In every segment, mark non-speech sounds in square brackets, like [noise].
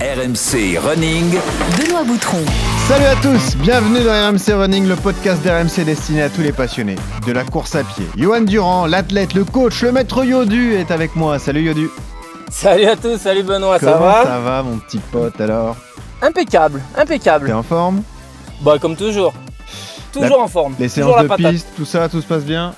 RMC Running. Benoît Boutron. Salut à tous, bienvenue dans RMC Running, le podcast d'RMC destiné à tous les passionnés de la course à pied. Johan Durand, l'athlète, le coach, le maître Yodu est avec moi. Salut Yodu. Salut à tous, salut Benoît, Comment ça va? Ça va mon petit pote alors? Impeccable, T'es impeccable. en forme? Bah comme toujours. Toujours en forme. Les toujours séances de patate. piste, tout ça, tout se passe bien?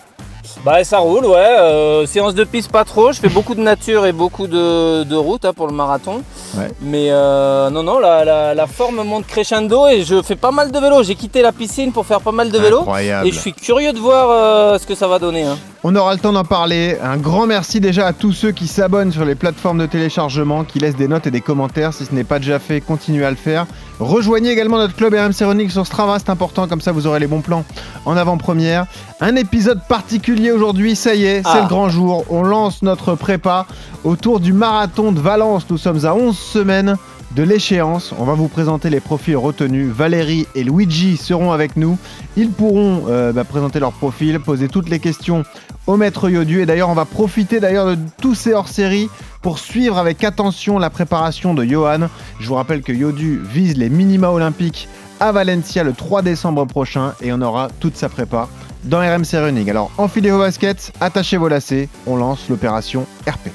Bah ça roule, ouais. euh, séance de piste pas trop. Je fais beaucoup de nature et beaucoup de, de route hein, pour le marathon. Ouais. Mais euh, non, non, la, la- la forme monte crescendo et je fais pas mal de vélo. J'ai quitté la piscine pour faire pas mal de vélo. Incroyable. Et je suis curieux de voir euh, ce que ça va donner. hein. On aura le temps d'en parler. Un grand merci déjà à tous ceux qui s'abonnent sur les plateformes de téléchargement, qui laissent des notes et des commentaires. Si ce n'est pas déjà fait, continuez à le faire. Rejoignez également notre club RMC Running sur Strava, c'est important, comme ça vous aurez les bons plans en avant-première. Un épisode particulier aujourd'hui, ça y est, c'est Ah. le grand jour. On lance notre prépa autour du marathon de Valence. Nous sommes à 11 semaines de l'échéance. On va vous présenter les profils retenus. Valérie et Luigi seront avec nous. Ils pourront euh, bah, présenter leur profil, poser toutes les questions au maître Yodu. Et d'ailleurs, on va profiter d'ailleurs de tous ces hors-séries pour suivre avec attention la préparation de Johan. Je vous rappelle que Yodu vise les minima olympiques à Valencia le 3 décembre prochain et on aura toute sa prépa dans RMC Running. Alors enfilez vos baskets, attachez vos lacets, on lance l'opération RP.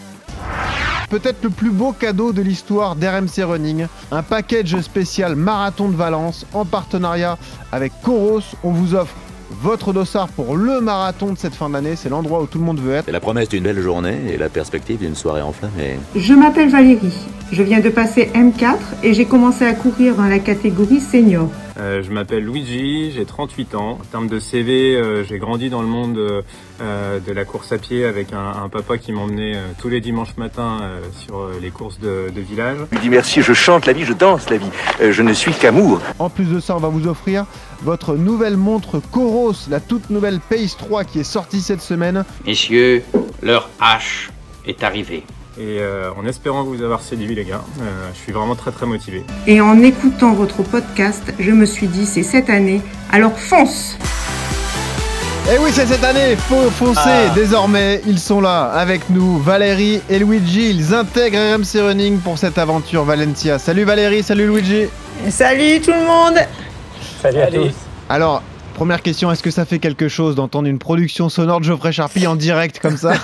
Peut-être le plus beau cadeau de l'histoire d'RMC Running, un package spécial Marathon de Valence en partenariat avec Coros. On vous offre votre dossard pour le marathon de cette fin d'année, c'est l'endroit où tout le monde veut être. C'est la promesse d'une belle journée et la perspective d'une soirée enflammée. Je m'appelle Valérie. Je viens de passer M4 et j'ai commencé à courir dans la catégorie senior. Euh, je m'appelle Luigi, j'ai 38 ans. En termes de CV, euh, j'ai grandi dans le monde euh, euh, de la course à pied avec un, un papa qui m'emmenait euh, tous les dimanches matins euh, sur euh, les courses de, de village. Je lui dis merci, je chante la vie, je danse la vie. Euh, je ne suis qu'amour. En plus de ça, on va vous offrir votre nouvelle montre Coros, la toute nouvelle Pace 3 qui est sortie cette semaine. Messieurs, leur hache est arrivée. Et euh, en espérant vous avoir séduit les gars, euh, je suis vraiment très très motivé. Et en écoutant votre podcast, je me suis dit c'est cette année, alors fonce Et oui, c'est cette année, faut foncer. Ah. Désormais, ils sont là avec nous, Valérie et Luigi. Ils intègrent RMC Running pour cette aventure Valencia. Salut Valérie, salut Luigi. Salut tout le monde Salut à tous. Alors, première question, est-ce que ça fait quelque chose d'entendre une production sonore de Geoffrey Charpie en direct comme ça? [laughs]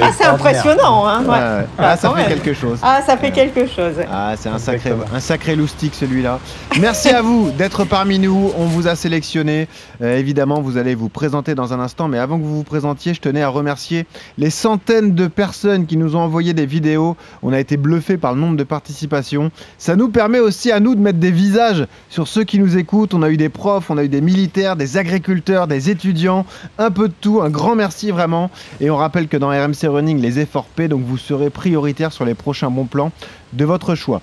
Ah c'est impressionnant hein Ouais, ouais. ouais. Ah, ça quand fait même. quelque chose. Ah ça fait quelque chose. Ah, c'est un sacré, un sacré loustic celui-là. Merci à vous d'être parmi nous. On vous a sélectionné. Euh, évidemment, vous allez vous présenter dans un instant. Mais avant que vous vous présentiez, je tenais à remercier les centaines de personnes qui nous ont envoyé des vidéos. On a été bluffé par le nombre de participations. Ça nous permet aussi à nous de mettre des visages sur ceux qui nous écoutent. On a eu des profs, on a eu des militaires, des agriculteurs, des étudiants, un peu de tout. Un grand merci vraiment. Et on rappelle que dans RMC Running, les efforts paient, donc vous serez prioritaire sur les prochains bons plans de votre choix.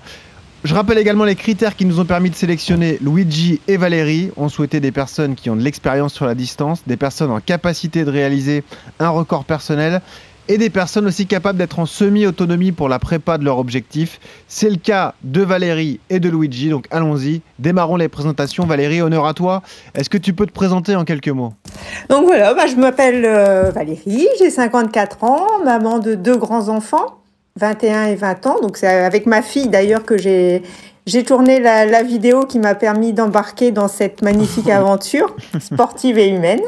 Je rappelle également les critères qui nous ont permis de sélectionner Luigi et Valérie. On souhaitait des personnes qui ont de l'expérience sur la distance, des personnes en capacité de réaliser un record personnel et des personnes aussi capables d'être en semi-autonomie pour la prépa de leur objectif. C'est le cas de Valérie et de Luigi, donc allons-y, démarrons les présentations. Valérie, honneur à toi. Est-ce que tu peux te présenter en quelques mots? Donc voilà, bah, je m'appelle euh, Valérie, j'ai 54 ans, maman de deux grands-enfants, 21 et 20 ans. Donc c'est avec ma fille d'ailleurs que j'ai j'ai tourné la, la vidéo qui m'a permis d'embarquer dans cette magnifique [laughs] aventure sportive et humaine.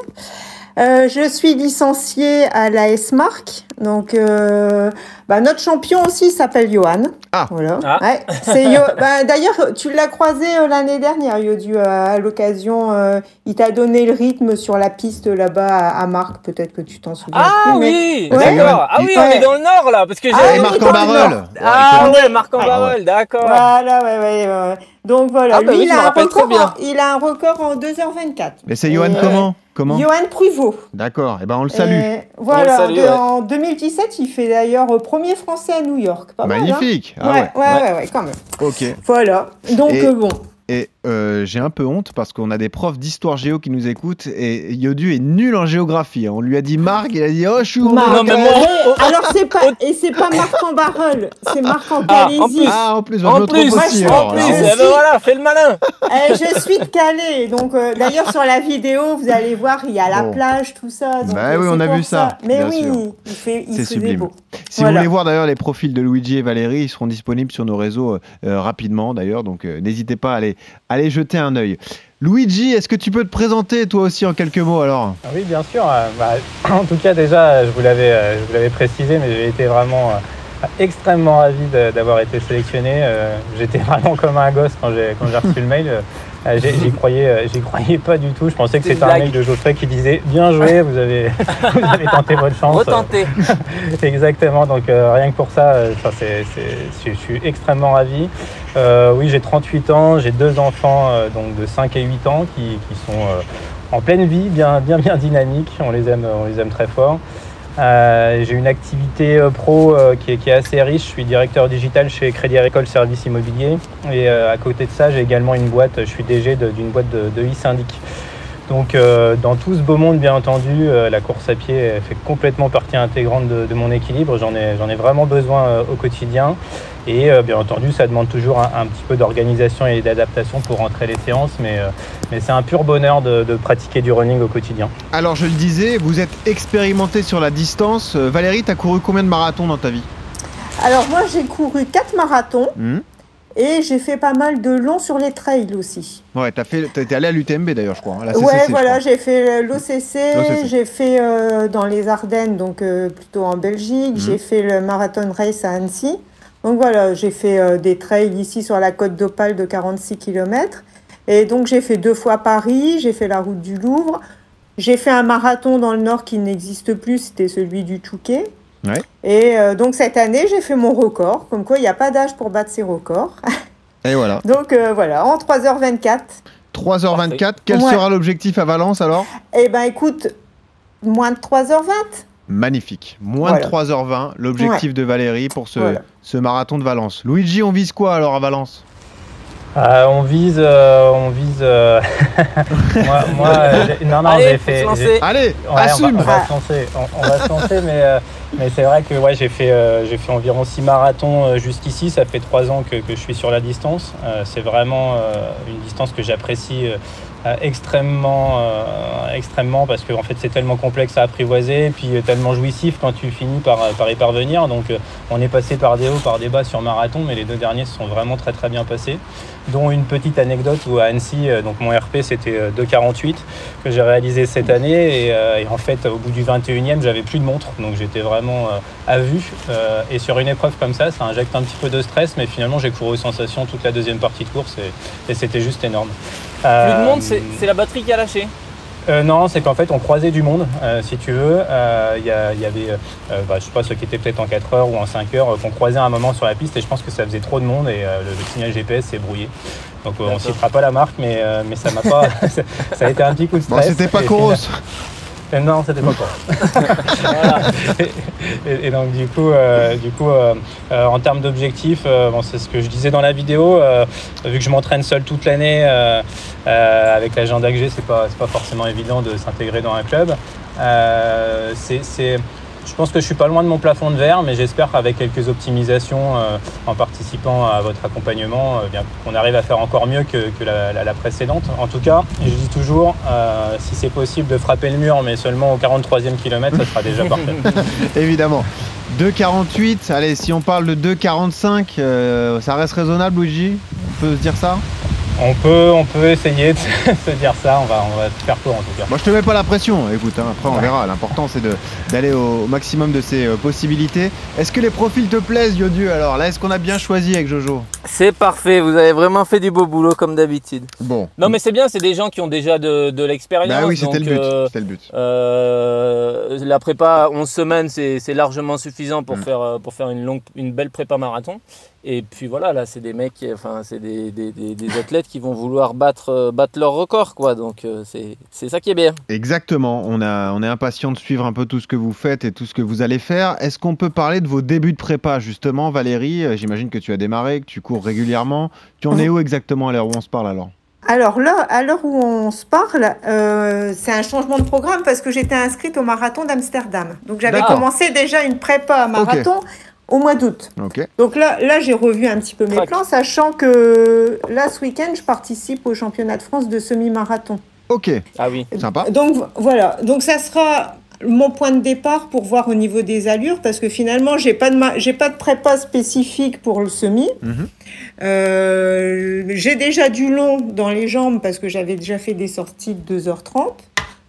Euh, je suis licenciée à la S-Mark. Donc, euh, bah, notre champion aussi s'appelle Johan. Ah. Voilà. Ah. Ouais, c'est Yo- [laughs] bah, D'ailleurs, tu l'as croisé euh, l'année dernière, Yodu, à, à l'occasion. euh, il t'a donné le rythme sur la piste là-bas à, à Marc. Peut-être que tu t'en souviens. Ah plus, mais- oui, Ouais. d'accord. Ah oui, on Ouais. est dans le nord là, parce que j'ai. Ah Et oui, Marc en barreul Nord. Ah ouais, Marc en Ah Barreul, d'accord. Voilà, ouais, ouais, ouais. Donc voilà, Ah bah lui, oui, il, a un record en, il a un record en 2h24. Mais c'est Johan Et- comment Comment Johan Pruvot. D'accord, et ben on le salue. Et voilà, salue, de- ouais. en 2017, il fait d'ailleurs euh, premier français à New York. Pas mal, hein Magnifique. Ah ouais, ouais. ouais, ouais, ouais, quand même. Ok. Voilà. Donc Et- euh, bon. Et euh, j'ai un peu honte parce qu'on a des profs d'histoire géo qui nous écoutent et Yodu est nul en géographie. hein. On lui a dit Marc, il a dit oh je suis où, Marc, Marc Non, mais moi- eh, alors c'est pas et c'est pas Marc en Barreul, c'est Marc en Ah, en Calaisie. plus. Ah en plus, En plus, aussi. je alors. en plus, je eh ben suis- voilà, fais le malin. Eh, je suis de Calais, donc euh, d'ailleurs sur la vidéo vous allez voir il y a la Bon. plage tout ça. Donc, Bah euh, oui, on a vu ça, Mais bien oui, sûr. il fait il C'est sublime. beau. Si Voilà. vous voulez voir d'ailleurs les profils de Luigi et Valérie, ils seront disponibles sur nos réseaux euh, euh, rapidement d'ailleurs, donc euh, n'hésitez pas à aller, à aller jeter un œil. Luigi, est-ce que tu peux te présenter toi aussi en quelques mots alors? Ah Oui, bien sûr. Euh, bah, [clears throat] en tout cas, déjà, je vous l'avais, euh, je vous l'avais précisé, mais j'ai été vraiment euh, extrêmement ravi d'avoir été sélectionné. Euh, J'étais [laughs] vraiment comme un gosse quand j'ai reçu le mail. J'ai- J'y croyais, euh, j'y croyais pas du tout. Je pensais que c'était un mail de Geoffrey qui disait bien joué, vous avez, [laughs] vous avez tenté votre chance. Retentez. [laughs] Exactement, donc euh, rien que pour ça, euh, enfin, c'est- c'est- je, je suis extrêmement ravi. Euh, oui, j'ai 38 ans, j'ai deux enfants euh, donc de 5 et 8 ans qui, qui sont euh, en pleine vie, bien, bien, bien dynamiques, on les aime, on les aime très fort. Euh, j'ai une activité euh, pro euh, qui, est, qui est assez riche, je suis directeur digital chez Crédit Agricole Services Immobiliers et euh, à côté de ça j'ai également une boîte, je suis DG d'une boîte de, e-syndic. Donc euh, dans tout ce beau monde, bien entendu, la course à pied fait complètement partie intégrante de, de mon équilibre. J'en ai, ai vraiment besoin au quotidien. Et euh, bien entendu, ça demande toujours un, un petit peu d'organisation et d'adaptation pour rentrer les séances. Mais, euh, mais c'est un pur bonheur de, de pratiquer du running au quotidien. Alors je le disais, vous êtes expérimenté sur la distance. Euh, Valérie, t'as couru combien de marathons dans ta vie? Alors moi j'ai couru quatre marathons Hmm et j'ai fait pas mal de longs sur les trails aussi. Ouais, t'as fait, t'es allé à l'UTMB d'ailleurs, je crois. hein, la CCC, ouais, voilà, j'ai fait l'OCC, j'ai fait euh, dans les Ardennes, donc euh, plutôt en Belgique, Mhm. j'ai fait le marathon race à Annecy. Donc voilà, j'ai fait euh, des trails ici sur la côte d'Opale de 46 km. Et donc j'ai fait deux fois Paris, j'ai fait la route du Louvre. J'ai fait un marathon dans le nord qui n'existe plus, c'était celui du Touquet. Ouais. Et euh, donc cette année, j'ai fait mon record, comme quoi il n'y a pas d'âge pour battre ses records. [laughs] Et voilà. Donc euh, voilà, en 3h24. 3h24, quel Ouais. sera l'objectif à Valence alors? Eh ben écoute, moins de 3h20. Magnifique. Moins Voilà. de 3h20, l'objectif de Valérie pour ce, Voilà. ce marathon de Valence. Luigi, on vise quoi alors à Valence? Euh, on vise, euh, on vise. euh, [laughs] moi, euh, non, non, Allez, j'ai fait. se lancer. j'ai- Allez, Ouais, on va- assume on va, se lancer, on, on va se lancer, mais, euh, mais c'est vrai que ouais, j'ai fait, euh, j'ai fait environ 6 marathons euh, jusqu'ici. Ça fait 3 ans que, que je suis sur la distance. Euh, c'est vraiment euh, une distance que j'apprécie euh, extrêmement, euh, extrêmement parce que en fait, c'est tellement complexe à apprivoiser puis euh, tellement jouissif quand tu finis par, y parvenir. Donc, on est passé par des hauts, par des bas sur marathon, mais les deux derniers se sont vraiment très très bien passés. Dont une petite anecdote où à Annecy, euh, donc mon RP c'était euh, 2,48 que j'ai réalisé cette année. Et, euh, et en fait au bout du 21e j'avais plus de montre. Donc j'étais vraiment euh, à vue. Euh, et sur une épreuve comme ça ça injecte un petit peu de stress. Mais finalement j'ai couru aux sensations toute la deuxième partie de course. Et, et c'était juste énorme. Plus Euh, de monde, c'est c'est la batterie qui a lâché. Euh, non, c'est qu'en fait, on croisait du monde, euh, si tu veux. Euh, Il y, a- il y avait, euh, bah, je sais pas, ceux qui étaient peut-être en 4 heures ou en 5 heures, euh, qu'on croisait à un moment sur la piste et je pense que ça faisait trop de monde et euh, le, le signal GPS s'est brouillé. Donc euh, on D'accord. citera pas la marque, mais, euh, mais ça m'a pas. [laughs] ça a été un petit coup de Bon, stress. c'était pas Coros. Euh, Non, c'était pas Coros. [laughs] et, et donc du coup, euh, du coup euh, euh, en termes d'objectifs, bon, c'est ce que je disais dans la vidéo. vu que je m'entraîne seul toute l'année, avec l'agenda que j'ai, c'est pas, pas forcément évident de s'intégrer dans un club. C'est- je pense que je suis pas loin de mon plafond de verre, mais j'espère qu'avec quelques optimisations, euh, en participant à votre accompagnement, euh, qu'on arrive à faire encore mieux que, la, précédente. En tout cas, je dis toujours, euh, si c'est possible de frapper le mur, mais seulement au 43e kilomètre, ça sera déjà parfait. [laughs] Évidemment. 2,48, allez, si on parle de 2,45, euh, ça reste raisonnable, Luigi? On peut se dire ça? On peut, on peut essayer de [laughs] se dire ça, on va, on va faire court en tout cas. Moi, je te mets pas la pression, écoute, hein, après on verra. L'important, c'est de- d'aller au maximum de ses euh, possibilités. Est-ce que les profils te plaisent, Yodu Alors? Là, est-ce qu'on a bien choisi avec Jojo? C'est parfait, vous avez vraiment fait du beau boulot comme d'habitude. Bon. Non mais c'est bien, c'est des gens qui ont déjà de, de l'expérience. Bah oui, c'était le but. euh, C'était le but. euh, la prépa 11 semaines, c'est largement suffisant pour, Mm. faire, pour faire une, longue, une belle prépa marathon. Et puis voilà, là, c'est des mecs, enfin, c'est des, des- des- des athlètes qui vont vouloir battre, euh, battre leur record, quoi. Donc euh, c'est c'est ça qui est bien. Exactement. On, a, on est impatient de suivre un peu tout ce que vous faites et tout ce que vous allez faire. Est-ce qu'on peut parler de vos débuts de prépa, justement, Valérie? Euh, J'imagine que tu as démarré, que tu cours régulièrement. Tu en es où exactement à l'heure où on se parle alors? Alors là, à l'heure où on se parle, euh, c'est un changement de programme parce que j'étais inscrite au marathon d'Amsterdam. Donc j'avais commencé déjà une prépa marathon au mois d'août. Donc là, là j'ai revu un petit peu mes plans, sachant que là, ce week-end, je participe au championnat de France de semi-marathon. Ok. Ah oui. Sympa. Donc vo- voilà, donc ça sera mon point de départ pour voir au niveau des allures parce que finalement j'ai pas de ma- j'ai pas de prépa spécifique pour le semi. Mhm. Euh, j'ai déjà du long dans les jambes parce que j'avais déjà fait des sorties de 2h30.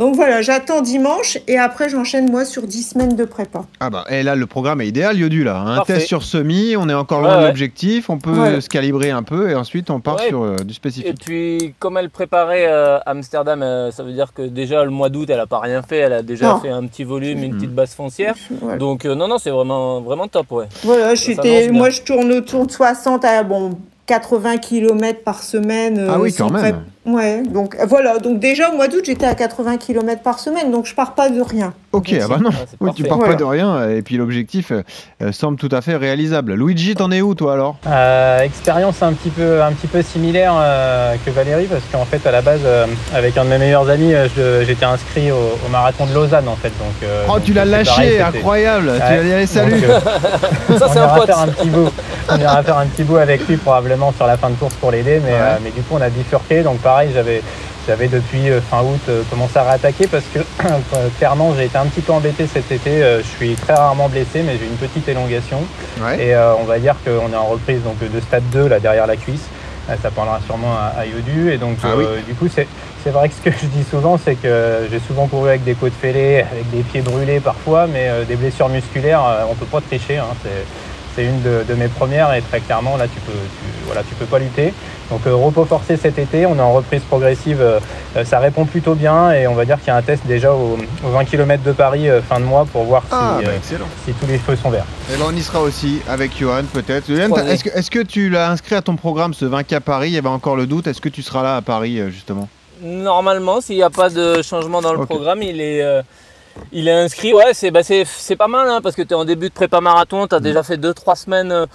Donc voilà, j'attends dimanche et après j'enchaîne moi sur 10 semaines de prépa. Ah bah, et là, le programme est idéal, Yodu, là. Un Parfait. test sur semi, on est encore Ouais, loin de l'objectif, on peut Ouais. se calibrer un peu et ensuite on part Ouais. sur euh, du Et spécifique. puis, comme elle préparait euh, Amsterdam, euh, ça veut dire que déjà le mois d'août, elle a pas rien fait. Elle a déjà Non. fait un petit volume, une Mhm. petite base foncière. Voilà, Donc, euh, non, non, c'est vraiment, vraiment top, ouais. voilà j'étais, moi je tourne autour de 60 à bon 80 km par semaine. euh, Ah oui, sans quand même. Ouais, donc euh, voilà, donc déjà au mois d'août j'étais à 80 km par semaine, donc je pars pas de rien. Ok, ah bah non. Ah, Oui, tu pars Voilà. pas de rien et puis l'objectif euh, euh, semble tout à fait réalisable. Luigi, t'en es où toi alors? Euh, expérience un petit peu, un petit peu similaire euh, que Valérie parce qu'en fait à la base euh, avec un de mes meilleurs amis euh, j'étais inscrit au, au marathon de Lausanne en fait donc. euh, Oh, donc tu l'as lâché, pareil, incroyable. Tu vas y aller, salut. Donc, euh, [laughs] Ça, on c'est un ira pote. faire un petit bout. On ira faire un petit bout avec lui probablement sur la fin de course pour l'aider, mais, Ouais. euh, mais du coup on a bifurqué. Donc pareil, j'avais j'avais depuis euh, fin août euh, commencé à réattaquer parce que [clears throat] euh, clairement j'ai été un petit peu embêté cet été. Je suis très rarement blessé, mais j'ai une petite élongation Ouais. et euh, on va dire qu'on est en reprise donc de stade 2 là derrière la cuisse. Ça parlera sûrement à, à Yodu et donc Ah du coup c'est c'est vrai que ce que je dis souvent c'est que j'ai souvent couru avec des côtes fêlées, avec des pieds brûlés parfois, mais des blessures musculaires on peut pas tricher. hein. C'est- c'est une de, de mes premières et très clairement là tu peux tu, voilà tu peux pas lutter. Donc euh, repos forcé cet été, on est en reprise progressive, euh, euh, ça répond plutôt bien et on va dire qu'il y a un test déjà au- aux 20 km de Paris euh, fin de mois pour voir Ah, si, bah, euh, excellent. si tous les feux sont verts. Et ben on y sera aussi avec Johan peut-être. Est-ce que, est-ce que tu l'as inscrit à ton programme ce 20K Paris? Il y avait encore le doute. Est-ce que tu seras là à Paris justement? Normalement, s'il n'y a pas de changement dans le programme, il est, euh, il est inscrit. Ouais, c'est bah, pas mal hein, parce que tu es en début de prépa marathon, tu as déjà fait 2-3 semaines euh,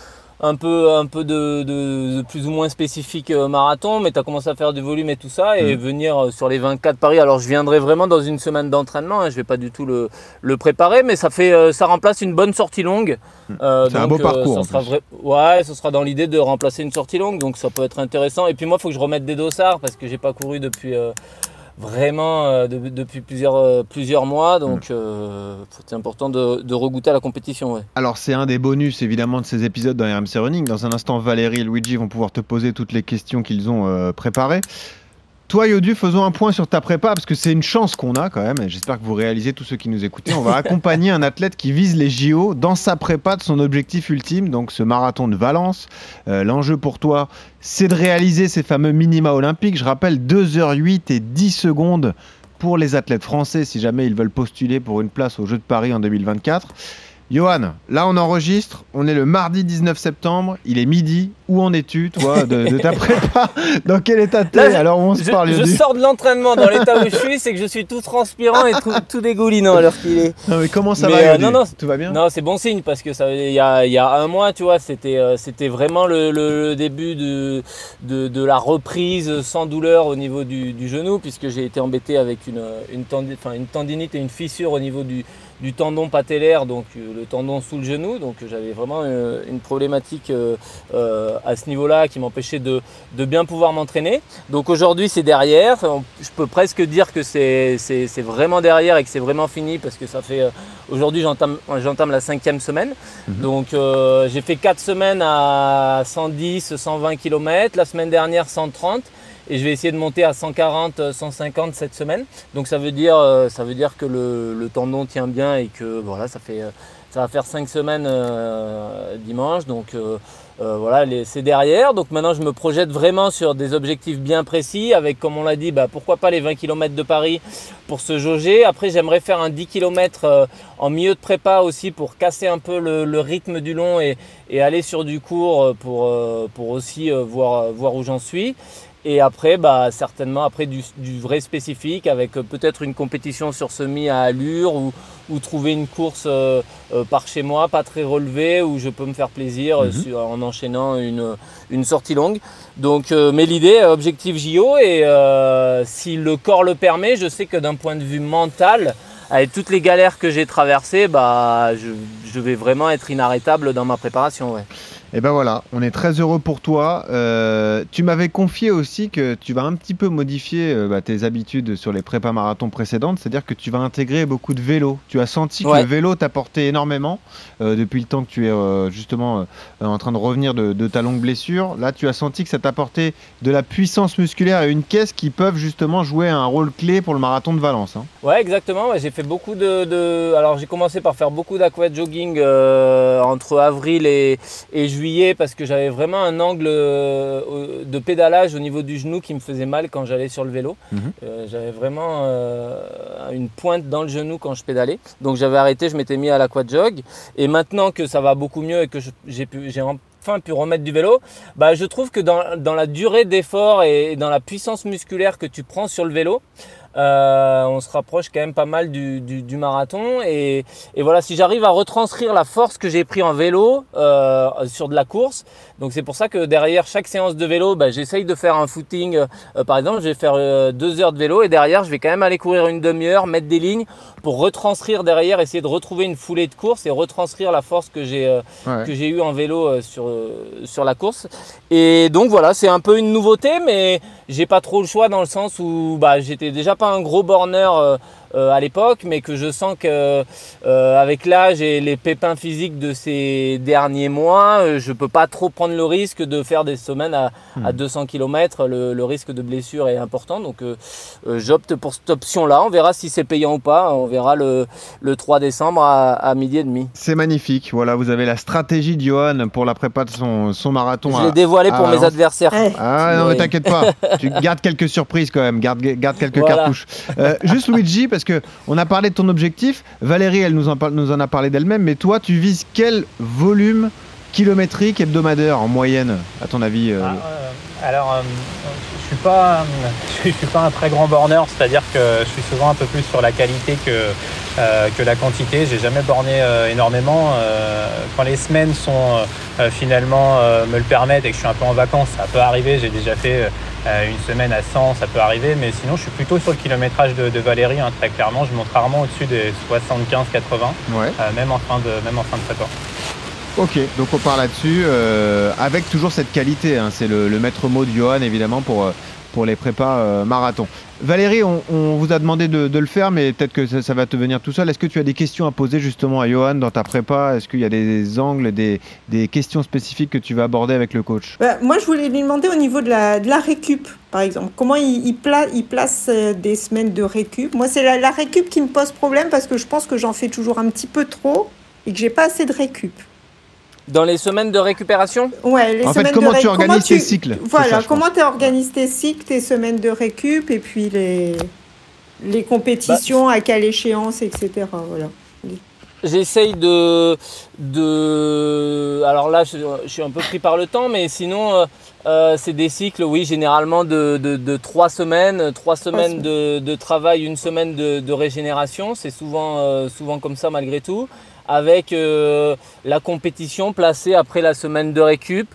un peu, un peu de, de- de plus ou moins spécifique euh, marathon, mais tu as commencé à faire du volume et tout ça, et Mhm. venir euh, sur les 24 Paris. Alors je viendrai vraiment dans une semaine d'entraînement, hein, je vais pas du tout le, le préparer, mais ça, fait, ça remplace une bonne sortie longue. Euh, C'est un beau parcours, ça en sera vrai- Ouais, ce sera dans l'idée de remplacer une sortie longue, donc ça peut être intéressant. Et puis moi, il faut que je remette des dossards parce que j'ai pas couru depuis euh, vraiment euh, de- depuis plusieurs, euh, plusieurs mois, donc euh, c'est important de, de regoûter à la compétition. Ouais. Alors c'est un des bonus évidemment de ces épisodes dans RMC Running. Dans un instant, Valérie et Luigi vont pouvoir te poser toutes les questions qu'ils ont préparées. Toi, Yodu, faisons un point sur ta prépa parce que c'est une chance qu'on a quand même. J'espère que vous réalisez tous ceux qui nous écoutaient. On va [laughs] accompagner un athlète qui vise les JO dans sa prépa de son objectif ultime, donc ce marathon de Valence. Euh, L'enjeu pour toi, c'est de réaliser ces fameux minima olympiques. Je rappelle 2h08 et 10 secondes pour les athlètes français si jamais ils veulent postuler pour une place aux Jeux de Paris en 2024. Johan, là on enregistre, on est le mardi 19 septembre, il est midi, où en es-tu toi de, de ta prépa Dans quel état t'es Alors on se Je, parle je sors de l'entraînement dans l'état où je suis, c'est que je suis tout transpirant et tout, tout dégoulinant l'heure qu'il est. Non mais comment ça Mais, va euh, non, non, Tout va bien Non, c'est bon signe parce que ça, il y a, il y a un mois, tu vois, c'était, euh, c'était vraiment le, le- le début de, de, de la reprise sans douleur au niveau du, du genou, puisque j'ai été embêté avec une, une, tendi- enfin, une tendinite et une fissure au niveau du, du tendon patellaire, donc euh, le tendon sous le genou. Donc j'avais vraiment une problématique euh, euh, à ce niveau-là qui m'empêchait de, de bien pouvoir m'entraîner. Donc aujourd'hui c'est derrière. Je peux presque dire que c'est, vraiment derrière et que c'est vraiment fini parce que ça fait euh, aujourd'hui j'entame, la cinquième semaine. Donc euh, j'ai fait 4 semaines à 110, 120 km, la semaine dernière 130 et je vais essayer de monter à 140, 150 cette semaine. Donc ça veut dire, euh, ça veut dire que le, le tendon tient bien et que voilà, ça fait, ça va faire 5 semaines euh, dimanche. Donc euh, euh, voilà, c'est derrière. Donc maintenant je me projette vraiment sur des objectifs bien précis avec, comme on l'a dit, bah, pourquoi pas les 20 km de Paris pour se jauger. Après j'aimerais faire un 10 km euh, en milieu de prépa aussi pour casser un peu le, rythme du long et, aller sur du court euh, pour, euh, pour aussi voir, voir où j'en suis. Et après, bah, certainement après du, du vrai spécifique avec euh, peut-être une compétition sur semi à allure ou, ou trouver une course euh, euh, par chez moi, pas très relevée, où je peux me faire plaisir Mhm. sur- en enchaînant une, une sortie longue. Donc, euh, mais l'idée, objectif JO, et si le corps le permet, je sais que d'un point de vue mental, avec toutes les galères que j'ai traversées, bah, je, je vais vraiment être inarrêtable dans ma préparation. Ouais. Et ben voilà, on est très heureux pour toi. Euh, tu m'avais confié aussi que tu vas un petit peu modifier euh, bah, tes habitudes sur les prépas marathons précédentes, c'est-à-dire que tu vas intégrer beaucoup de vélo. Tu as senti que le vélo t'apportait énormément euh, depuis le temps que tu es justement en train de revenir de, de ta longue blessure. Là, tu as senti que ça t'apportait de la puissance musculaire et une caisse qui peuvent justement jouer un rôle clé pour le marathon de Valence. hein. Ouais, exactement. ouais, j'ai fait beaucoup de, de- Alors, j'ai commencé par faire beaucoup d'aqua jogging entre avril et, et juillet parce que j'avais vraiment un angle euh, de pédalage au niveau du genou qui me faisait mal quand j'allais sur le vélo. Mhm. Euh, j'avais vraiment euh, une pointe dans le genou quand je pédalais. Donc, j'avais arrêté, je m'étais mis à l'aqua jog. Et maintenant que ça va beaucoup mieux et que je- j'ai pu, j'ai enfin pu remettre du vélo, bah, je trouve que dans, dans la durée d'effort et dans la puissance musculaire que tu prends sur le vélo, euh, on se rapproche quand même pas mal du, du- du marathon. Et, et voilà, si j'arrive à retranscrire la force que j'ai pris en vélo euh, sur de la course, donc c'est pour ça que derrière chaque séance de vélo, bah, j'essaye de faire un footing. Euh, par exemple, je vais faire deux heures de vélo et derrière, je vais quand même aller courir une demi-heure, mettre des lignes pour retranscrire derrière, essayer de retrouver une foulée de course et retranscrire la force que j'ai Ouais. que j'ai eu en vélo sur, sur la course. Et donc voilà, c'est un peu une nouveauté, mais j'ai pas trop le choix dans le sens où bah, j'étais déjà pas un gros borner euh, à l'époque, mais que je sens que euh, avec l'âge et les pépins physiques de ces derniers mois, euh, je peux pas trop prendre le risque de faire des semaines à, à 200 km. Le, le risque de blessure est important, donc j'opte pour cette option-là. On verra si c'est payant ou pas. On verra le, le 3 décembre à, à midi et demi. C'est magnifique. Voilà, vous avez la stratégie de Johan pour la prépa de son, son marathon. Je l'ai dévoilé à pour mes adversaires. Ah non, mais t'inquiète pas, [laughs] tu gardes quelques surprises quand même, garde, garde quelques Voilà. cartouches. Euh, juste Luigi, parce que on a parlé de ton objectif, Valérie, elle nous en, a parlé d'elle-même, mais toi, tu vises quel volume kilométrique hebdomadaire en moyenne, à ton avis euh, Ah, euh, alors, euh, je suis pas, [laughs] je suis pas un très grand borner, c'est-à-dire que je suis souvent un peu plus sur la qualité que que la quantité. J'ai jamais borné énormément. Quand les semaines sont finalement me le permettent et que je suis un peu en vacances, ça peut arriver. J'ai déjà fait euh, une semaine à 100, ça peut arriver, mais sinon je suis plutôt sur le kilométrage de, de Valérie, hein, très clairement. Je monte rarement au-dessus des 75-80, Ouais. euh, même en fin de même en fin de. Ok, donc on part là-dessus, euh, avec toujours cette qualité, hein, c'est le, le maître mot de Johan évidemment pour, euh, pour les prépas euh, marathon. Valérie, on, vous a demandé de, le faire, mais peut-être que ça, va te venir tout seul. Est-ce que tu as des questions à poser justement à Johan dans ta prépa? Est-ce qu'il y a des angles, des, questions spécifiques que tu vas aborder avec le coach? Bah, moi, je voulais lui demander au niveau de la, récup, par exemple. Comment il place euh, des semaines de récup? Moi, c'est la, la récup qui me pose problème parce que je pense que j'en fais toujours un petit peu trop et que j'ai pas assez de récup. Dans les semaines de récupération Ouais, les En fait, semaines comment de tu organises tu- tes cycles Voilà, ça, comment tu organises tes cycles, tes semaines de récup et puis les, les compétitions, à quelle échéance, etc. Voilà. J'essaye de, de. Alors là, je, je suis un peu pris par le temps, mais sinon, euh, euh, c'est des cycles, oui, généralement de, de, de trois semaines. Trois semaines de, de travail, une semaine de, de régénération. C'est souvent, euh, souvent comme ça, malgré tout. Avec euh, la compétition placée après la semaine de récup.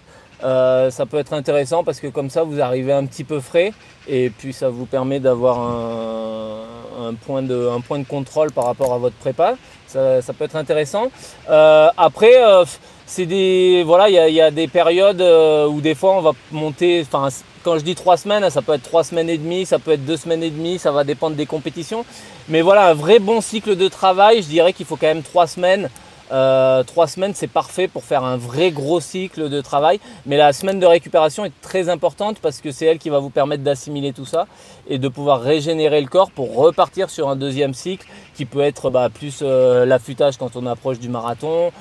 Euh, ça peut être intéressant parce que comme ça, vous arrivez un petit peu frais et puis ça vous permet d'avoir un, point de, un point de contrôle par rapport à votre prépa. Ça, peut être intéressant. Euh, après, c'est des voilà, il y a, des périodes euh, où des fois on va monter. Enfin, quand je dis trois semaines, ça peut être trois semaines et demie, ça peut être deux semaines et demie, ça va dépendre des compétitions. Mais voilà, un vrai bon cycle de travail, je dirais qu'il faut quand même trois semaines. Euh, trois semaines, c'est parfait pour faire un vrai gros cycle de travail. Mais la semaine de récupération est très importante parce que c'est elle qui va vous permettre d'assimiler tout ça et de pouvoir régénérer le corps pour repartir sur un deuxième cycle qui peut être bah, plus euh, l'affûtage quand on approche du marathon,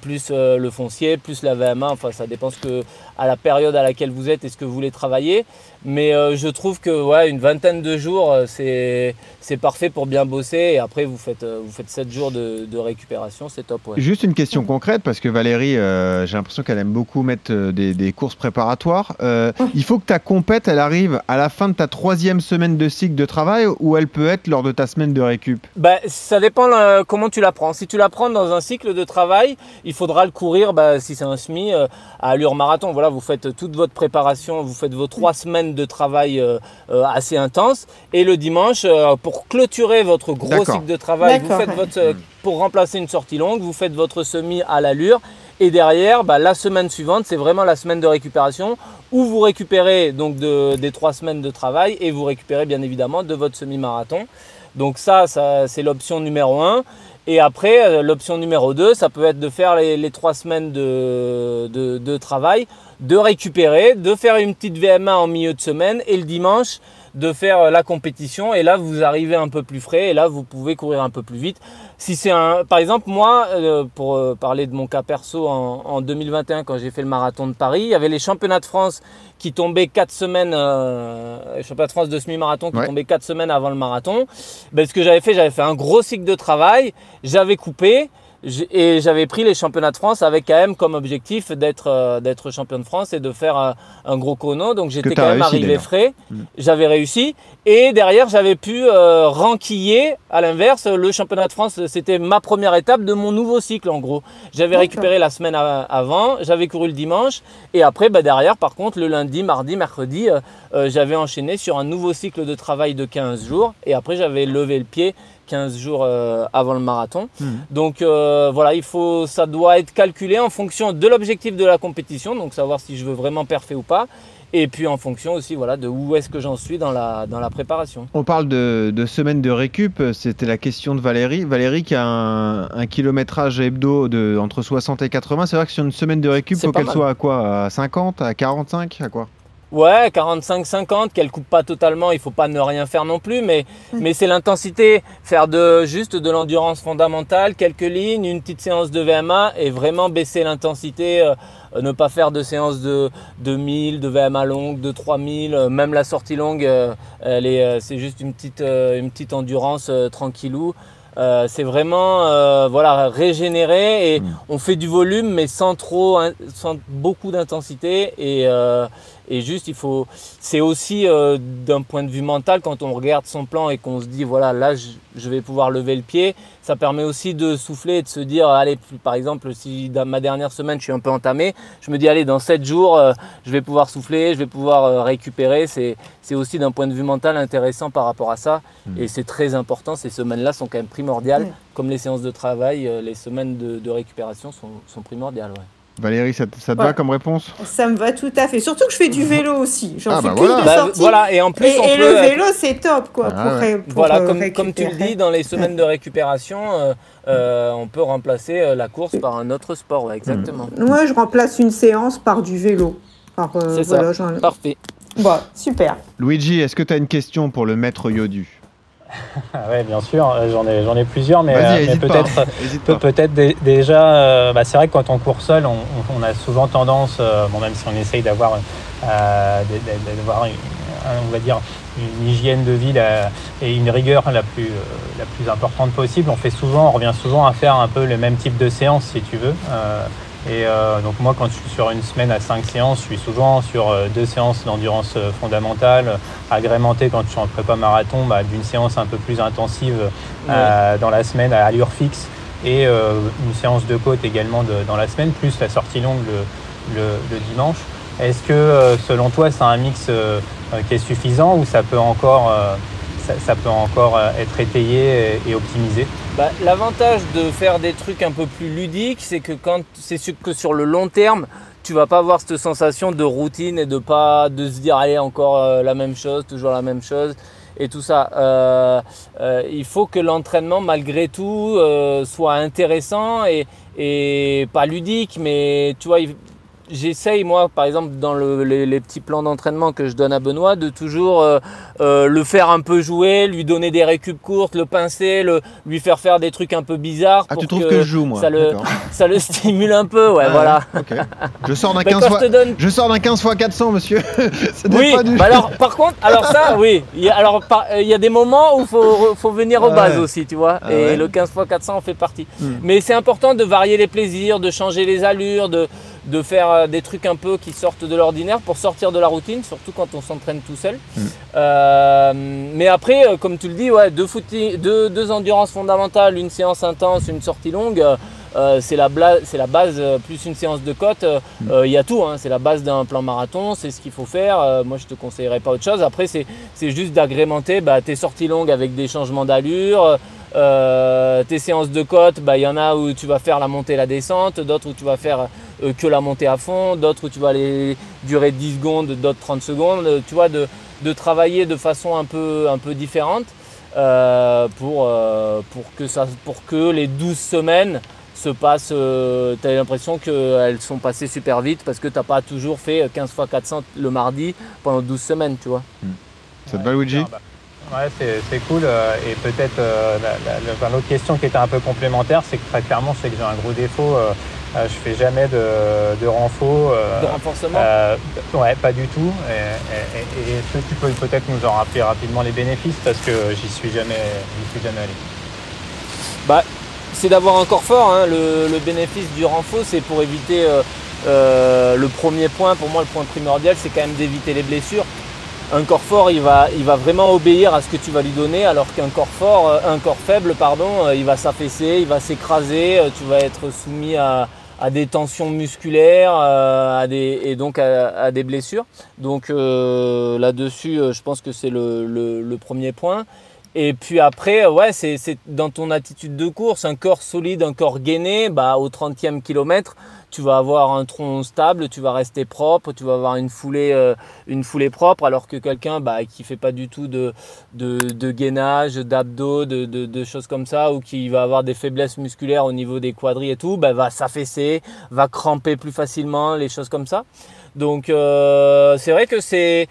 plus euh, le foncier, plus la VMA. Enfin, ça dépend ce que, à la période à laquelle vous êtes et ce que vous voulez travailler. Mais euh, je trouve que ouais, une vingtaine de jours, euh, c'est c'est parfait pour bien bosser. Et après, vous faites, euh, vous faites 7 jours de, de récupération, c'est top. Ouais. Juste une question concrète, parce que Valérie, euh, j'ai l'impression qu'elle aime beaucoup mettre des, des courses préparatoires. Euh, il faut que ta compète, elle arrive à la fin de ta troisième semaine de cycle de travail ou elle peut être lors de ta semaine de récup? Bah, ça dépend euh, comment tu la prends. Si tu la prends dans un cycle de travail, il faudra le courir, bah, si c'est un SMI, euh, à allure marathon. Voilà, vous faites toute votre préparation, vous faites vos trois semaines de travail euh, euh, assez intenses. Et le dimanche, euh, pour clôturer votre gros cycle de travail, vous faites ouais. votre, euh, pour remplacer une sortie longue, vous faites votre semi à l'allure. Et derrière, bah, la semaine suivante, c'est vraiment la semaine de récupération où vous récupérez donc de- des trois semaines de travail et vous récupérez bien évidemment de votre semi-marathon. Donc ça, ça c'est l'option numéro 1. Et après, l'option numéro 2, ça peut être de faire les, les trois semaines de, de- de travail, de récupérer, de faire une petite VMA en milieu de semaine et le dimanche de faire euh, la compétition. Et là, vous arrivez un peu plus frais et là, vous pouvez courir un peu plus vite. Si c'est un, par exemple, moi, euh, pour euh, parler de mon cas perso en, en 2021, quand j'ai fait le marathon de Paris, il y avait les championnats de France qui tombaient quatre semaines, euh, les championnats de France de semi-marathon qui Ouais. tombaient quatre semaines avant le marathon. Ben, ce que j'avais fait, j'avais fait un gros cycle de travail, j'avais coupé. Et j'avais pris les championnats de France avec quand même comme objectif d'être euh, d'être champion de France et de faire un gros chrono. Donc j'étais quand même réussi, arrivé frais. Mm. J'avais réussi. Et derrière, j'avais pu euh, ranquiller, à l'inverse, le championnat de France, c'était ma première étape de mon nouveau cycle en gros. J'avais récupéré la semaine avant, j'avais couru le dimanche. Et après, bah, derrière, par contre, le lundi, mardi, mercredi, euh, euh, j'avais enchaîné sur un nouveau cycle de travail de 15 jours. Et après, j'avais levé le pied 15 jours euh, avant le marathon. Mhm. Donc euh, voilà, il faut, ça doit être calculé en fonction de l'objectif de la compétition, donc savoir si je veux vraiment perfer ou pas. Et puis en fonction aussi voilà, de où est-ce que j'en suis dans la, dans la préparation. On parle de, de semaine de récup, c'était la question de Valérie. Valérie qui a un, un kilométrage hebdo de entre 60 et 80, c'est vrai que sur une semaine de récup, faut qu'elle soit à quoi? À 50 À 45 À quoi? Ouais, 45-50, qu'elle coupe pas totalement, il faut pas ne rien faire non plus, mais, mais c'est l'intensité, faire de juste de l'endurance fondamentale, quelques lignes, une petite séance de VMA et vraiment baisser l'intensité, euh, ne pas faire de séances de, de 1000, de VMA longue, de 3000, euh, même la sortie longue, euh, elle est, c'est juste une petite, une petite endurance tranquillou. Euh, c'est vraiment euh, voilà régénérer et Mm. on fait du volume mais sans trop hein, sans beaucoup d'intensité et, euh, et juste il faut c'est aussi euh, d'un point de vue mental quand on regarde son plan et qu'on se dit voilà là je, je vais pouvoir lever le pied ça permet aussi de souffler et de se dire allez par exemple si dans ma dernière semaine je suis un peu entamé je me dis allez dans 7 jours euh, je vais pouvoir souffler je vais pouvoir euh, récupérer c'est c'est aussi d'un point de vue mental intéressant par rapport à ça Mm. et c'est très important ces semaines là sont quand même primordiales Mm. comme les séances de travail euh, les semaines de, de récupération sont, sont primordiales ouais. Valérie, ça, te- ça te Ouais. va comme réponse? Ça me va tout à fait. Surtout que je fais du vélo aussi. J'en Ah, fais bah plus voilà. de Bah, voilà et en plus et on et peut le vélo, c'est top, quoi. Ah pour ouais. ré- pour, Voilà, euh, comme, comme tu le dis, dans les semaines de récupération, euh, euh, on peut remplacer euh, la course par un autre sport, ouais, exactement. Moi, je remplace une séance par du vélo. Par, euh, C'est ça. Parfait. Bon, super. Luigi, est-ce que tu as une question pour le maître Yodu? Ah ouais, bien sûr, euh, j'en ai, j'en ai plusieurs, mais, euh, mais peut-être hein. Peut-être dé- déjà, euh, bah, c'est vrai que quand on court seul, on, on- a souvent tendance, euh, bon, même si on essaye d'avoir, euh, d'avoir on va dire, une hygiène de vie la- et une rigueur la plus, la plus importante possible, on fait souvent, on revient souvent à faire un peu le même type de séance, si tu veux. Et euh, donc moi, quand je suis sur une semaine à cinq séances, je suis souvent sur euh, deux séances d'endurance euh, fondamentale, agrémentées quand je suis en prépa marathon bah, d'une séance un peu plus intensive dans la semaine à allure fixe et une séance de côte également de- dans la semaine, plus la sortie longue le, le- le dimanche. Est-ce que selon toi c'est un mix qui est suffisant ou ça peut encore, ça, ça peut encore être étayé et, et optimisé? Bah, L'avantage de faire des trucs un peu plus ludiques, c'est que quand c'est que sur le long terme, tu vas pas avoir cette sensation de routine et de pas de se dire allez encore euh, la même chose, toujours la même chose et tout ça. Euh, euh, il faut que l'entraînement malgré tout soit intéressant et, pas ludique, mais tu vois, j'essaye moi, par exemple, dans le- les, les petits plans d'entraînement que je donne à Benoît, de toujours euh, euh, le faire un peu jouer, lui donner des récup courtes, le pincer, le, lui faire faire des trucs un peu bizarres. Ah, pour tu trouves que, je joue, moi ça le, [laughs] ça le stimule un peu, ouais, Ah, voilà. ok. Je sors d'un Mais 15 quand fois. je te donne Je sors d'un 15 x 400, monsieur. [laughs] Ce n'est Oui, pas du- bah alors par contre, alors ça, [laughs] oui. Il y a, alors euh, il y a des moments où il faut, faut venir aux bases ouais. aussi, tu vois. Ah et ouais. le 15 x 400 en fait partie. Hmm. Mais c'est important de varier les plaisirs, de changer les allures, de, de faire euh, des trucs un peu qui sortent de l'ordinaire pour sortir de la routine, surtout quand on s'entraîne tout seul. Hmm. Euh, mais après, euh, comme tu le dis, ouais, deux, footing, deux, deux endurances fondamentales, une séance intense, une sortie longue. euh, c'est la, la base, plus une séance de côte, euh, il y a tout, hein, c'est la base d'un plan marathon, c'est ce qu'il faut faire. moi, je te conseillerais pas autre chose. Après, c'est, c'est juste d'agrémenter bah, tes sorties longues avec des changements d'allure. euh, tes séances de côte, bah, il y en a où tu vas faire la montée et la descente, d'autres où tu vas faire que la montée à fond, d'autres où tu vas aller durer 10 secondes, d'autres 30 secondes. euh, tu vois, de, de travailler de façon un peu, un peu différente euh, pour, euh, pour, que ça, pour que les 12 semaines se passent, euh, tu as l'impression qu'elles sont passées super vite parce que tu n'as pas toujours fait 15 x 400 le mardi pendant 12 semaines, tu vois. Ça te va, Luigi bah. Ouais, c'est c'est cool. euh, et peut-être euh, la- la- la- enfin, l'autre question qui était un peu complémentaire, c'est que très clairement, sais que j'ai un gros défaut. Euh, je fais jamais de, de renfo. euh, De renforcement euh, ouais, pas du tout. Et, et- et- et est-ce que tu peux peut-être nous en rappeler rapidement les bénéfices parce que j'y suis jamais, j'y suis jamais allé. Bah, c'est d'avoir un corps fort. hein. Le, le bénéfice du renfort, c'est pour éviter euh, euh, le premier point. Pour moi, le point primordial, c'est quand même d'éviter les blessures. Un corps fort, il va, il va vraiment obéir à ce que tu vas lui donner, alors qu'un corps fort, un corps faible, pardon, il va s'affaisser, il va s'écraser. Tu vas être soumis à, à des tensions musculaires, euh, à des, et donc à, des blessures. Donc euh, là-dessus, euh, je pense que c'est le premier point. Et puis après, ouais, c'est dans ton attitude de course, un corps solide, un corps gainé, bah, au 30e kilomètre, tu vas avoir un tronc stable, tu vas rester propre, tu vas avoir une foulée, euh, une foulée propre, alors que quelqu'un bah, qui fait pas du tout de, de, gainage, d'abdos, de, de, de choses comme ça, ou qui va avoir des faiblesses musculaires au niveau des quadris et tout, bah, va s'affaisser, va cramper plus facilement, les choses comme ça. Donc euh, c'est vrai que c'est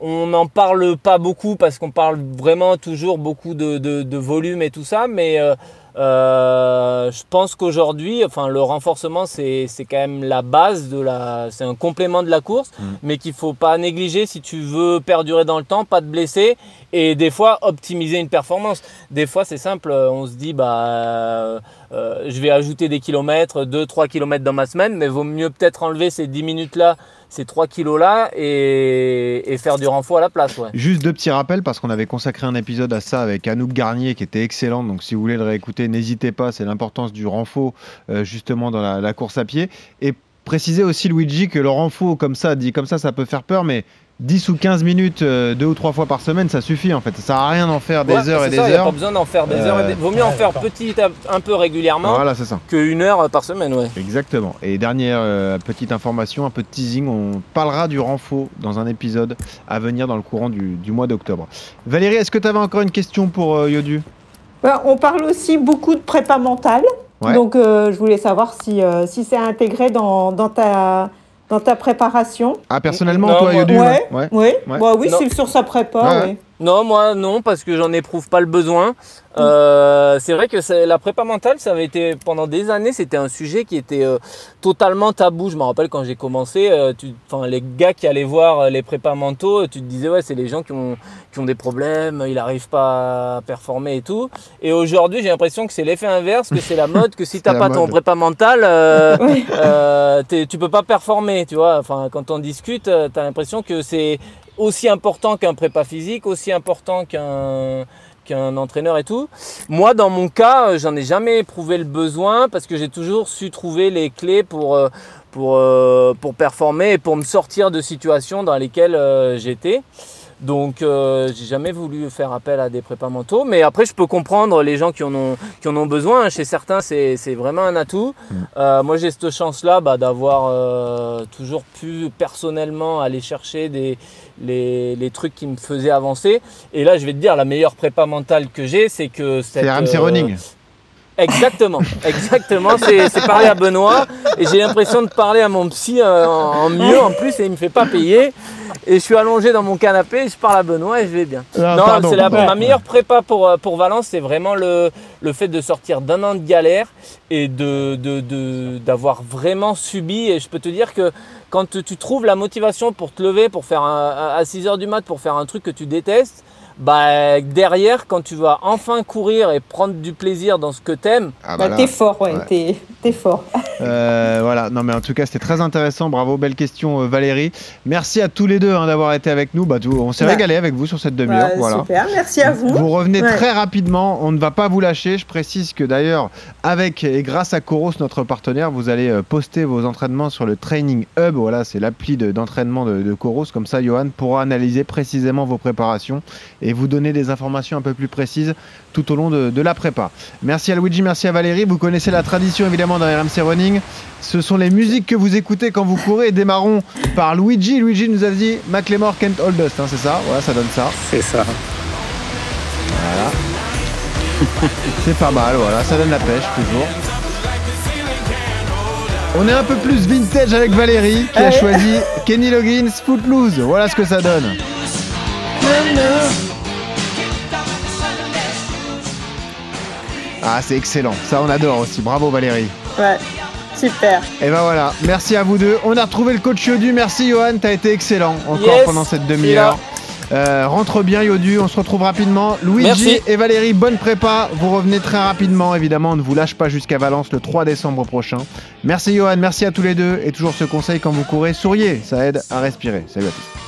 on n'en parle pas beaucoup parce qu'on parle vraiment toujours beaucoup de, de- de volume et tout ça, mais euh, euh, je pense qu'aujourd'hui, enfin le renforcement c'est c'est quand même la base de la, c'est un complément de la course, mais qu'il faut pas négliger. Si tu veux perdurer dans le temps, pas te blesser et des fois optimiser une performance. Des fois c'est simple, on se dit bah euh, euh, je vais ajouter des kilomètres, 2-3 kilomètres dans ma semaine, mais vaut mieux peut-être enlever ces 10 minutes là, ces 3 kilos là et, faire du renfort à la place. Juste deux petits rappels parce qu'on avait consacré un épisode à ça avec Anouk Garnier qui était excellent. Donc si vous voulez le réécouter, n'hésitez pas. C'est l'importance du renfort euh, justement dans la, la course à pied. Et préciser aussi Luigi que le renfort comme ça, dit comme ça, ça peut faire peur, mais 10 ou 15 minutes, euh, deux ou trois fois par semaine, ça suffit en fait. Ça sert à rien d'en faire des Ouais, heures et des ça, y a heures. pas besoin d'en faire des Euh, heures. et des- Vaut mieux en faire petit, à- un peu régulièrement Voilà, c'est ça. qu'une heure par semaine. Ouais. Exactement. Et dernière euh, petite information, un peu de teasing, on parlera du renfort dans un épisode à venir dans le courant du, du mois d'octobre. Valérie, est-ce que tu avais encore une question pour euh, Yodu? Ben, on parle aussi beaucoup de prépa mentale. Ouais. Donc, euh, je voulais savoir si, euh, si c'est intégré dans, dans, ta, dans ta préparation. Ah, personnellement, Non, toi, Yodu Ouais. ouais. Oui, Ouais. Bah oui c'est sur sa prépa. Oui. Non, moi non, parce que j'en éprouve pas le besoin. Euh, c'est vrai que c'est- la prépa mentale, ça avait été pendant des années, c'était un sujet qui était euh, totalement tabou. Je me rappelle quand j'ai commencé, euh, tu- enfin les gars qui allaient voir euh, les prépas mentaux, tu te disais ouais, c'est les gens qui ont qui ont des problèmes, ils n'arrivent pas à performer et tout. Et aujourd'hui, j'ai l'impression que c'est l'effet inverse, que c'est la mode, que si [laughs] t'as pas ton prépa mental, euh, [laughs] euh, tu peux pas performer, tu vois. Enfin, quand on discute, euh, t'as l'impression que c'est aussi important qu'un prépa physique, aussi important qu'un qu'un entraîneur et tout. Moi, dans mon cas, euh, j'en ai jamais éprouvé le besoin parce que j'ai toujours su trouver les clés pour euh, pour euh, pour performer et pour me sortir de situations dans lesquelles j'étais. Donc, euh, j'ai jamais voulu faire appel à des prépas mentaux, mais après, je peux comprendre les gens qui en ont, qui en ont besoin. Chez certains, c'est c'est vraiment un atout. Euh, moi, j'ai cette chance-là bah, d'avoir euh, toujours pu personnellement aller chercher des, les, les trucs qui me faisaient avancer. Et là, je vais te dire, la meilleure prépa mentale que j'ai, c'est que cette, C'est RMC euh, Running. Exactement, exactement. C'est c'est parler à Benoît et j'ai l'impression de parler à mon psy euh, en, en mieux en plus et il me fait pas payer. Et je suis allongé dans mon canapé, je parle à Benoît et je vais bien. Ah, non, c'est la, ma meilleure prépa pour, euh, pour Valence, c'est vraiment le, le fait de sortir d'un an de galère et de, de, de- d'avoir vraiment subi. Et je peux te dire que quand tu trouves la motivation pour te lever, pour faire un- à 6 heures du mat, pour faire un truc que tu détestes, bah derrière, quand tu vas enfin courir et prendre du plaisir dans ce que t'aimes, Ah, Bah, bah t'es fort, ouais, Ouais. T'es fort. Euh, voilà, non mais en tout cas c'était très intéressant, bravo, belle question euh, Valérie. Merci à tous les deux hein, d'avoir été avec nous, bah, on s'est Ouais. régalé avec vous sur cette demi-heure. Bah, voilà. Super, merci à vous. Vous revenez Ouais. très rapidement, on ne va pas vous lâcher. Je précise que d'ailleurs, avec et grâce à Coros, notre partenaire, vous allez euh, poster vos entraînements sur le Training Hub. Voilà, c'est l'appli de- d'entraînement de, de Coros. Comme ça, Johan pourra analyser précisément vos préparations et vous donner des informations un peu plus précises tout au long de, de la prépa. Merci à Luigi, merci à Valérie. Vous connaissez la tradition évidemment dans RMC Running. Ce sont les musiques que vous écoutez quand vous courez. Démarrons par Luigi. Luigi nous a dit McLemore Can't Hold Us, hein, c'est ça Voilà, ça donne ça. C'est ça. Voilà. [laughs] C'est pas mal, voilà, ça donne la pêche toujours. On est un peu plus vintage avec Valérie qui a choisi Kenny Loggins Footloose. Voilà ce que ça donne. Ah, c'est excellent. Ça, on adore aussi. Bravo Valérie. Ouais, super. Et ben voilà, merci à vous deux. On a retrouvé le coach Yodu. Merci Johan, t'as été excellent encore Yes, pendant cette demi-heure. Euh, rentre bien Yodu, on se retrouve rapidement. Luigi Merci. et Valérie, bonne prépa. Vous revenez très rapidement, évidemment. On ne vous lâche pas jusqu'à Valence le 3 décembre prochain. Merci Johan, merci à tous les deux. Et toujours ce conseil quand vous courez, souriez, ça aide à respirer. Salut à tous.